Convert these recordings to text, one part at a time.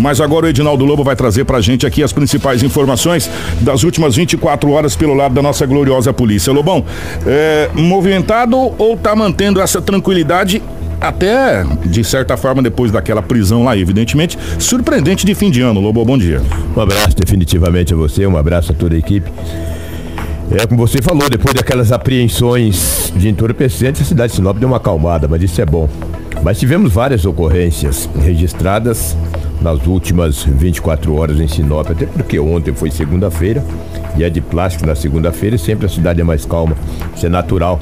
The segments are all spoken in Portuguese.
Mas agora o Edinaldo Lobo vai trazer pra gente aqui as principais informações das últimas 24 horas pelo lado da nossa gloriosa polícia. Lobão, é, movimentado ou tá mantendo essa tranquilidade até, de certa forma, depois daquela prisão lá, evidentemente, surpreendente de fim de ano. Lobo, bom dia. Um abraço definitivamente a você, um abraço a toda a equipe. É como você falou, depois daquelas apreensões de entorpecentes, a cidade de Sinop deu uma acalmada, mas isso é bom. Mas tivemos várias ocorrências registradas nas últimas 24 horas em Sinop, até porque ontem foi segunda-feira e é de plástico na segunda-feira e sempre a cidade é mais calma. Isso é natural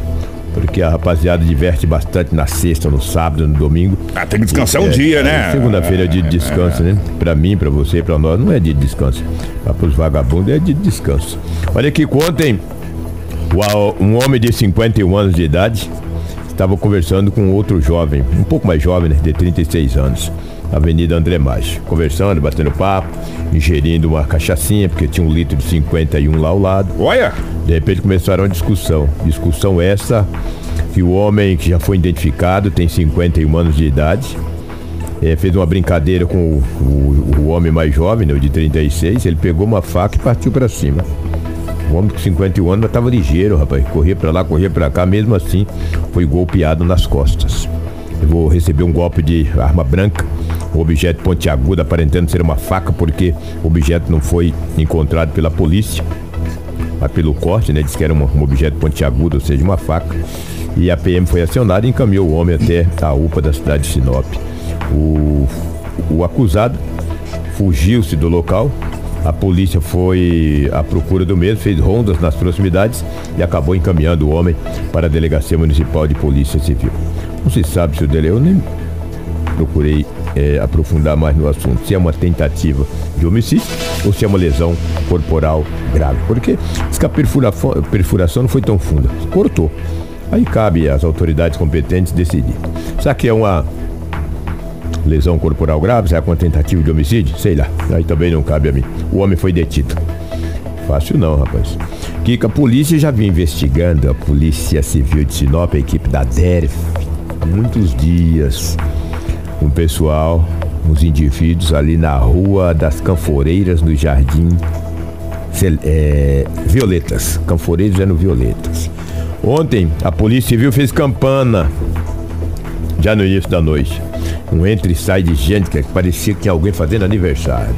porque a rapaziada diverte bastante na sexta, no sábado, no domingo. Ah, tem que descansar um dia, né? Segunda-feira é dia de descanso, né? Pra mim, pra você, pra nós, não é dia de descanso. Mas pros vagabundos é dia de descanso. Olha aqui, ontem, um homem de 51 anos de idade estava conversando com outro jovem, um pouco mais jovem, né, de 36 anos. Avenida André Macho, conversando, batendo papo, ingerindo uma cachaçinha, porque tinha um litro de 51 lá ao lado. Olha! De repente começaram a discussão. Discussão essa que o homem que já foi identificado tem 51 anos de idade. É, fez uma brincadeira com o, o, o homem mais jovem, né, o de 36. Ele pegou uma faca e partiu para cima. O homem com 51 anos estava ligeiro, rapaz. Corria para lá, corria para cá. Mesmo assim, foi golpeado nas costas. Eu vou receber um golpe de arma branca o objeto pontiagudo aparentando ser uma faca, porque o objeto não foi encontrado pela polícia, mas pelo corte, né? Diz que era um, um objeto pontiagudo, ou seja, uma faca. E a PM foi acionada e encaminhou o homem até a UPA da cidade de Sinop. O, o acusado fugiu-se do local. A polícia foi à procura do mesmo, fez rondas nas proximidades e acabou encaminhando o homem para a Delegacia Municipal de Polícia Civil. Não se sabe se o dele, eu nem procurei é, aprofundar mais no assunto, se é uma tentativa de homicídio ou se é uma lesão corporal grave. Porque diz que a perfuração não foi tão funda, cortou. Aí cabe às autoridades competentes decidir. Será que é uma lesão corporal grave? Será que é uma tentativa de homicídio? Sei lá. Aí também não cabe a mim. O homem foi detido. Fácil não, rapaz. Que a polícia já vinha investigando, a Polícia Civil de Sinop, a equipe da DERF, há muitos dias um pessoal, uns indivíduos ali na Rua das Canforeiras, no Jardim é, Violetas. Canforeiros é no Violetas. Ontem, a Polícia Civil fez campana, já no início da noite. Um entra e sai de gente que parecia que tinha alguém fazendo aniversário.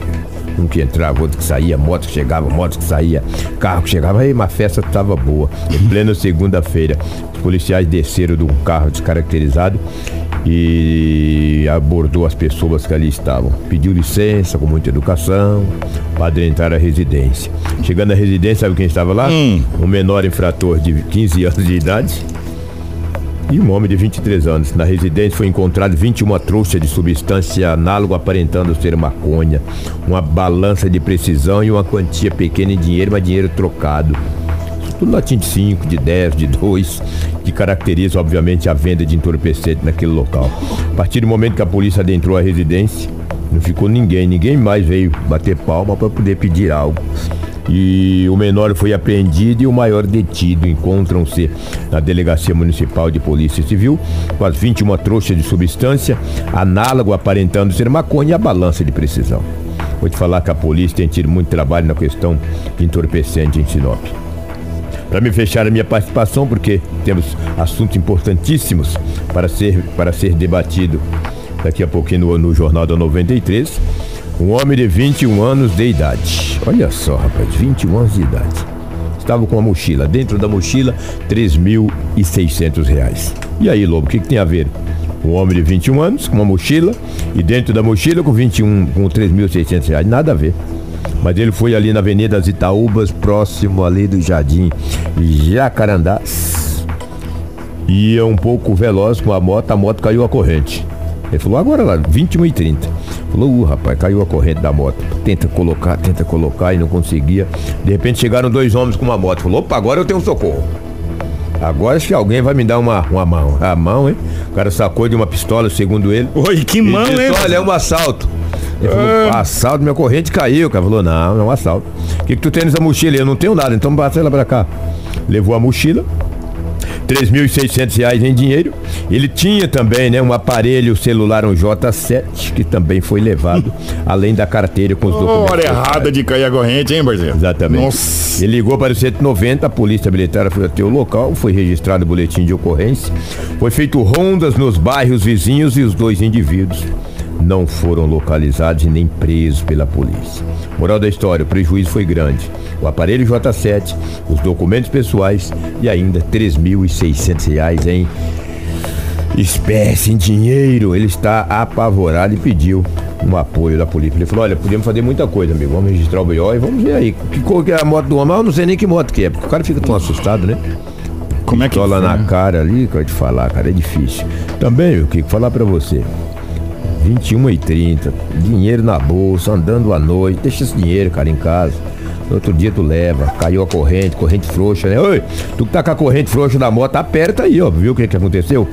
Um que entrava, outro que saía, moto que chegava, moto que saía, carro que chegava. Aí uma festa estava boa. Em plena segunda-feira, os policiais desceram de um carro descaracterizado e abordou as pessoas que ali estavam. Pediu licença com muita educação para adentrar a residência. Chegando à residência, sabe quem estava lá? Hum. Um menor infrator de 15 anos de idade e um homem de 23 anos. Na residência foi encontrado 21 trouxas de substância análoga aparentando ser maconha, uma balança de precisão e uma quantia pequena em dinheiro, mas dinheiro trocado tudo latim de 5, de 10, de 2, que caracteriza, obviamente, a venda de entorpecente naquele local. A partir do momento que a polícia adentrou a residência, não ficou ninguém, ninguém mais veio bater palma para poder pedir algo. E o menor foi apreendido e o maior detido. Encontram-se na Delegacia Municipal de Polícia Civil com as 21 trouxas de substância, análogo aparentando ser maconha e a balança de precisão. Vou te falar que a polícia tem tido muito trabalho na questão de entorpecente em Sinop para me fechar a minha participação, porque temos assuntos importantíssimos para ser, para ser debatido daqui a pouquinho no, no Jornal da 93. Um homem de 21 anos de idade. Olha só, rapaz, 21 anos de idade. Estava com uma mochila. Dentro da mochila, R$ 3.600. E aí, Lobo, o que, que tem a ver? Um homem de 21 anos com uma mochila e dentro da mochila com 21 com 3.600 reais. Nada a ver. Mas ele foi ali na Avenida das Itaúbas, próximo ali do Jardim Jacarandá. Ia um pouco veloz com a moto, a moto caiu a corrente. Ele falou, agora lá, 21 e 30. Falou, uh, rapaz, caiu a corrente da moto. Tenta colocar, tenta colocar e não conseguia. De repente chegaram dois homens com uma moto. Falou, opa, agora eu tenho socorro. Agora acho que alguém vai me dar uma, uma mão. A mão, hein? O cara sacou de uma pistola, segundo ele. Oi, que mão, disse, hein? Olha, é um assalto. Ele falou, é. assalto, minha corrente caiu. O cara falou, não, não é um assalto. O que, que tu tem nessa mochila? Eu não tenho nada, então passa ela pra cá. Levou a mochila. 3.600 reais em dinheiro. Ele tinha também, né, um aparelho celular, um J7, que também foi levado, além da carteira com os documentos. Hora errada de cair a corrente, hein, parceiro? Exatamente. Nossa. Ele ligou para o 190, a polícia militar foi até o local, foi registrado o boletim de ocorrência. Foi feito rondas nos bairros vizinhos e os dois indivíduos não foram localizados e nem presos pela polícia. Moral da história, o prejuízo foi grande. O aparelho J7, os documentos pessoais e ainda R$ 3.600 em espécie, em dinheiro. Ele está apavorado e pediu um apoio da polícia. Ele falou: olha, podemos fazer muita coisa, amigo. Vamos registrar o BO e vamos ver aí. Que cor que é a moto do homem? Eu não sei nem que moto que é, porque o cara fica tão assustado, né? Como é que Pistola foi, na cara ali, que eu te falar, cara, é difícil. Também, meu Kiko, falar pra você. 21 e 30, dinheiro na bolsa, andando à noite, deixa esse dinheiro, cara, em casa. No outro dia tu leva, caiu a corrente, corrente frouxa, né? Oi, tu que tá com a corrente frouxa da moto, aperta aí, ó. Viu o que que aconteceu?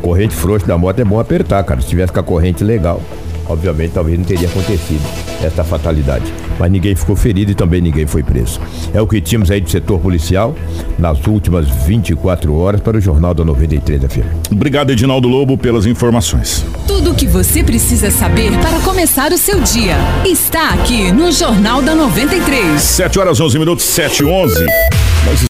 Corrente frouxa da moto é bom apertar, cara. Se tivesse com a corrente legal, obviamente talvez não teria acontecido essa fatalidade. Mas ninguém ficou ferido e também ninguém foi preso. É o que tínhamos aí do setor policial nas últimas 24 horas para o Jornal da 93 FM. Obrigado, Edinaldo Lobo, pelas informações. Tudo o que você precisa saber para começar o seu dia está aqui no Jornal da 93. 7 horas 11 minutos, 7 e 11. Nós